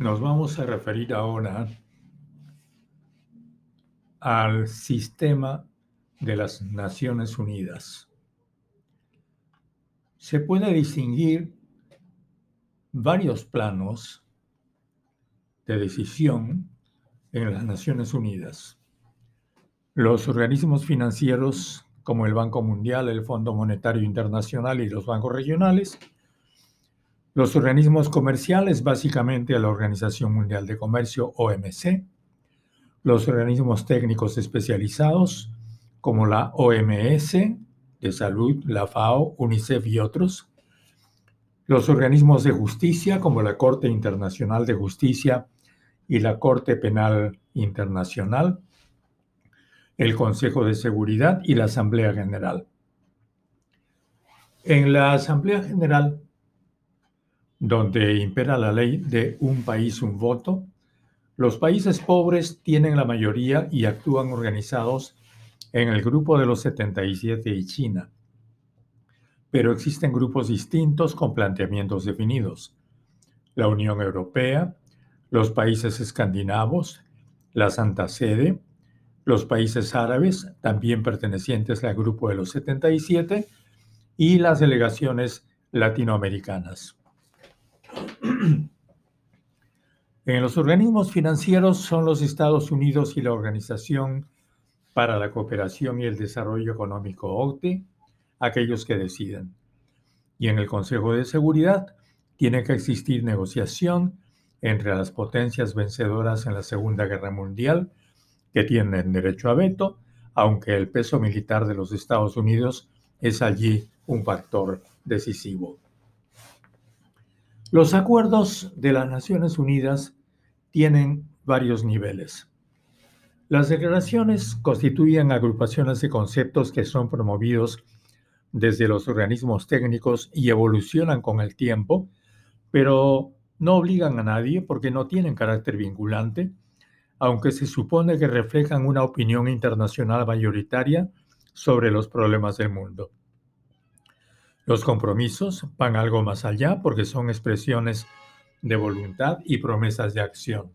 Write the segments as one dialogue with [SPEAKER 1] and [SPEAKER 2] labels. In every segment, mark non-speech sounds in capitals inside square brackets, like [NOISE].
[SPEAKER 1] Nos vamos a referir ahora al sistema de las Naciones Unidas. Se puede distinguir varios planos de decisión en las Naciones Unidas. Los organismos financieros como el Banco Mundial, el Fondo Monetario Internacional y los bancos regionales. Los organismos comerciales, básicamente la Organización Mundial de Comercio, OMC. Los organismos técnicos especializados, como la OMS de Salud, la FAO, UNICEF y otros. Los organismos de justicia, como la Corte Internacional de Justicia y la Corte Penal Internacional el Consejo de Seguridad y la Asamblea General. En la Asamblea General, donde impera la ley de un país, un voto, los países pobres tienen la mayoría y actúan organizados en el grupo de los 77 y China. Pero existen grupos distintos con planteamientos definidos. La Unión Europea, los países escandinavos, la Santa Sede, los países árabes, también pertenecientes al grupo de los 77, y las delegaciones latinoamericanas. En los organismos financieros son los Estados Unidos y la Organización para la Cooperación y el Desarrollo Económico OCDE, aquellos que deciden. Y en el Consejo de Seguridad tiene que existir negociación entre las potencias vencedoras en la Segunda Guerra Mundial que tienen derecho a veto, aunque el peso militar de los Estados Unidos es allí un factor decisivo. Los acuerdos de las Naciones Unidas tienen varios niveles. Las declaraciones constituyen agrupaciones de conceptos que son promovidos desde los organismos técnicos y evolucionan con el tiempo, pero no obligan a nadie porque no tienen carácter vinculante aunque se supone que reflejan una opinión internacional mayoritaria sobre los problemas del mundo. Los compromisos van algo más allá porque son expresiones de voluntad y promesas de acción.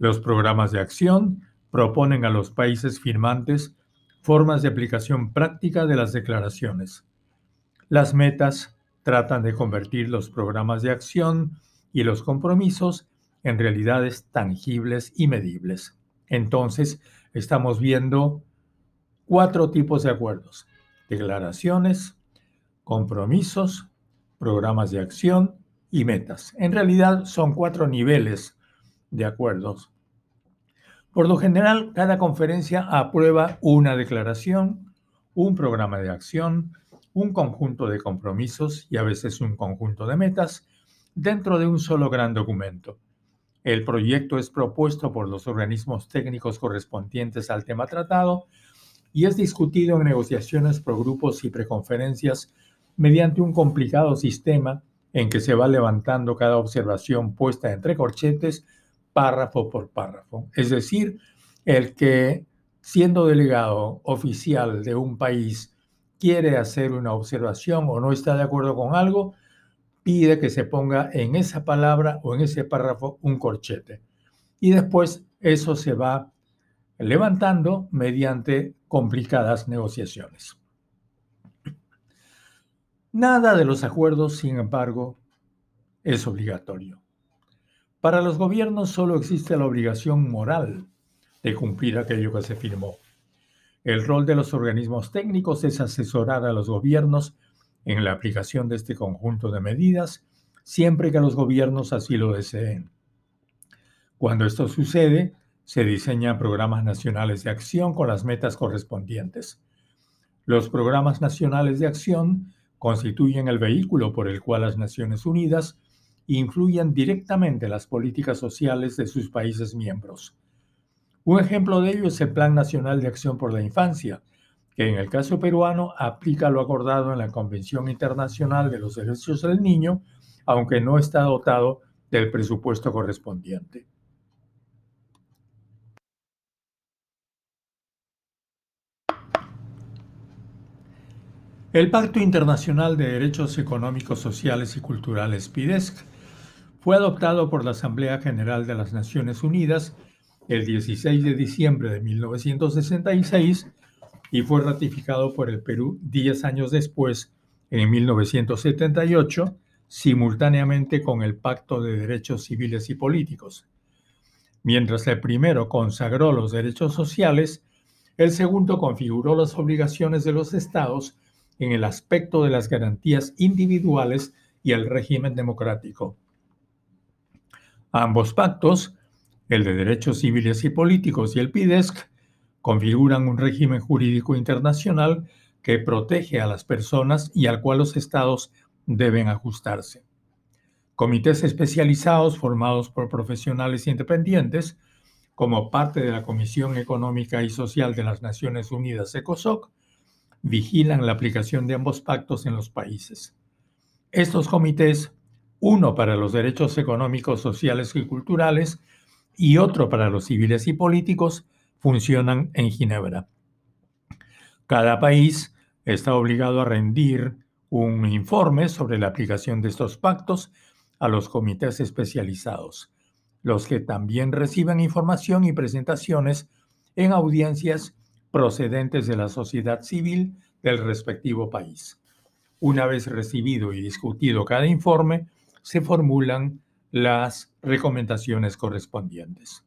[SPEAKER 1] Los programas de acción proponen a los países firmantes formas de aplicación práctica de las declaraciones. Las metas tratan de convertir los programas de acción y los compromisos en realidades tangibles y medibles. Entonces, estamos viendo cuatro tipos de acuerdos. Declaraciones, compromisos, programas de acción y metas. En realidad son cuatro niveles de acuerdos. Por lo general, cada conferencia aprueba una declaración, un programa de acción, un conjunto de compromisos y a veces un conjunto de metas dentro de un solo gran documento. El proyecto es propuesto por los organismos técnicos correspondientes al tema tratado y es discutido en negociaciones por grupos y preconferencias mediante un complicado sistema en que se va levantando cada observación puesta entre corchetes párrafo por párrafo. Es decir, el que siendo delegado oficial de un país quiere hacer una observación o no está de acuerdo con algo, pide que se ponga en esa palabra o en ese párrafo un corchete. Y después eso se va levantando mediante complicadas negociaciones. Nada de los acuerdos, sin embargo, es obligatorio. Para los gobiernos solo existe la obligación moral de cumplir aquello que se firmó. El rol de los organismos técnicos es asesorar a los gobiernos en la aplicación de este conjunto de medidas, siempre que los gobiernos así lo deseen. Cuando esto sucede, se diseñan programas nacionales de acción con las metas correspondientes. Los programas nacionales de acción constituyen el vehículo por el cual las Naciones Unidas influyen directamente las políticas sociales de sus países miembros. Un ejemplo de ello es el Plan Nacional de Acción por la Infancia, que en el caso peruano aplica lo acordado en la Convención Internacional de los Derechos del Niño, aunque no está dotado del presupuesto correspondiente. El Pacto Internacional de Derechos Económicos, Sociales y Culturales, PIDESC, fue adoptado por la Asamblea General de las Naciones Unidas el 16 de diciembre de 1966 y fue ratificado por el Perú 10 años después, en 1978, simultáneamente con el Pacto de Derechos Civiles y Políticos. Mientras el primero consagró los derechos sociales, el segundo configuró las obligaciones de los estados en el aspecto de las garantías individuales y el régimen democrático. Ambos pactos, el de derechos civiles y políticos y el PIDESC, configuran un régimen jurídico internacional que protege a las personas y al cual los estados deben ajustarse. Comités especializados formados por profesionales independientes, como parte de la Comisión Económica y Social de las Naciones Unidas, ECOSOC, vigilan la aplicación de ambos pactos en los países. Estos comités, uno para los derechos económicos, sociales y culturales y otro para los civiles y políticos, funcionan en Ginebra. Cada país está obligado a rendir un informe sobre la aplicación de estos pactos a los comités especializados, los que también reciben información y presentaciones en audiencias procedentes de la sociedad civil del respectivo país. Una vez recibido y discutido cada informe, se formulan las recomendaciones correspondientes.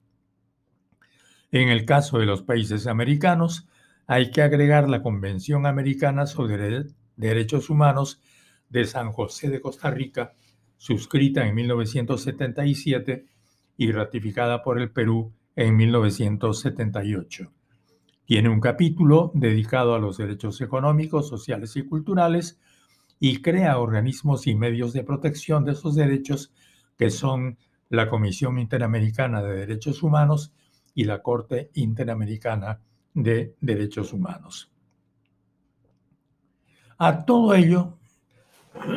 [SPEAKER 1] En el caso de los países americanos, hay que agregar la Convención Americana sobre Derechos Humanos de San José de Costa Rica, suscrita en 1977 y ratificada por el Perú en 1978. Tiene un capítulo dedicado a los derechos económicos, sociales y culturales y crea organismos y medios de protección de esos derechos que son la Comisión Interamericana de Derechos Humanos y la Corte Interamericana de Derechos Humanos. A todo ello [CLEARS THROAT]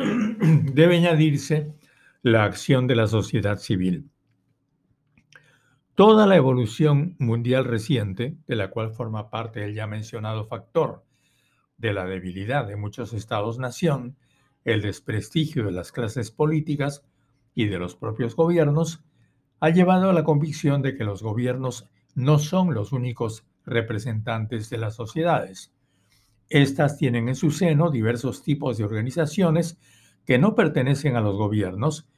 [SPEAKER 1] debe añadirse la acción de la sociedad civil. Toda la evolución mundial reciente, de la cual forma parte el ya mencionado factor de la debilidad de muchos estados-nación, el desprestigio de las clases políticas y de los propios gobiernos, ha llevado a la convicción de que los gobiernos no son los únicos representantes de las sociedades. Estas tienen en su seno diversos tipos de organizaciones que no pertenecen a los gobiernos,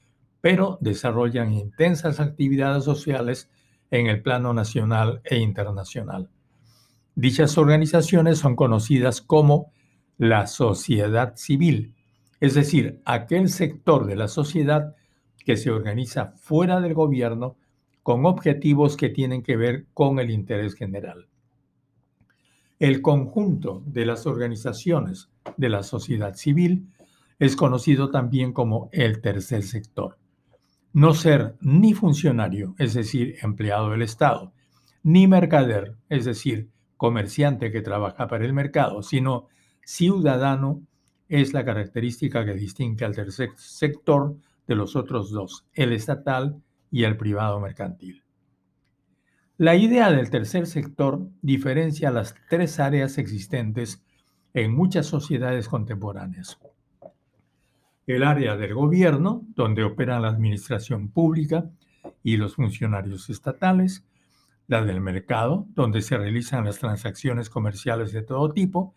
[SPEAKER 1] pero desarrollan intensas actividades sociales en el plano nacional e internacional. Dichas organizaciones son conocidas como la sociedad civil, es decir, aquel sector de la sociedad que se organiza fuera del gobierno con objetivos que tienen que ver con el interés general. El conjunto de las organizaciones de la sociedad civil es conocido también como el tercer sector. No ser ni funcionario, es decir, empleado del Estado, ni mercader, es decir, comerciante que trabaja para el mercado, sino ciudadano, es la característica que distingue al tercer sector de los otros dos, el estatal y el privado mercantil. La idea del tercer sector diferencia las tres áreas existentes en muchas sociedades contemporáneas. El área del gobierno, donde opera la administración pública y los funcionarios estatales, la del mercado, donde se realizan las transacciones comerciales de todo tipo,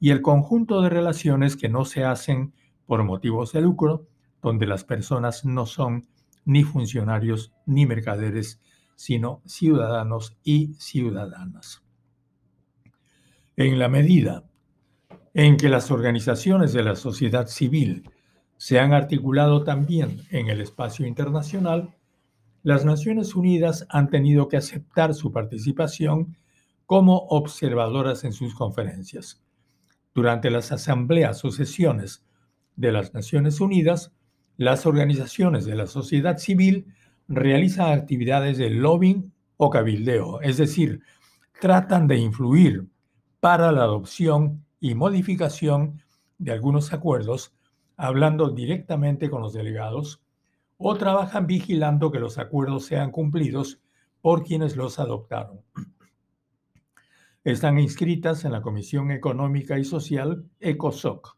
[SPEAKER 1] y el conjunto de relaciones que no se hacen por motivos de lucro, donde las personas no son ni funcionarios ni mercaderes, sino ciudadanos y ciudadanas. En la medida en que las organizaciones de la sociedad civil se han articulado también en el espacio internacional, las Naciones Unidas han tenido que aceptar su participación como observadoras en sus conferencias. Durante las asambleas o sesiones de las Naciones Unidas, las organizaciones de la sociedad civil realizan actividades de lobbying o cabildeo, es decir, tratan de influir para la adopción y modificación de algunos acuerdos, hablando directamente con los delegados, o trabajan vigilando que los acuerdos sean cumplidos por quienes los adoptaron. Están inscritas en la Comisión Económica y Social ECOSOC.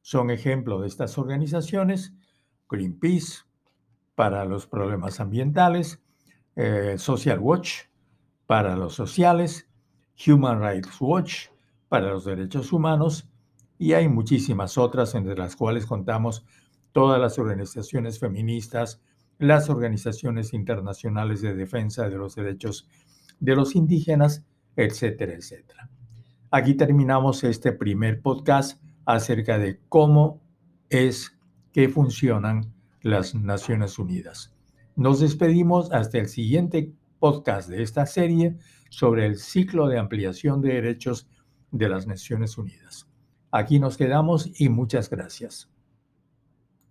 [SPEAKER 1] Son ejemplo de estas organizaciones Greenpeace, para los problemas ambientales, eh, Social Watch para los sociales, Human Rights Watch para los derechos humanos y hay muchísimas otras entre las cuales contamos todas las organizaciones feministas, las organizaciones internacionales de defensa de los derechos de los indígenas, etcétera, etcétera. Aquí terminamos este primer podcast acerca de cómo es que funcionan las Naciones Unidas. Nos despedimos hasta el siguiente podcast de esta serie sobre el ciclo de ampliación de derechos de las Naciones Unidas. Aquí nos quedamos y muchas gracias.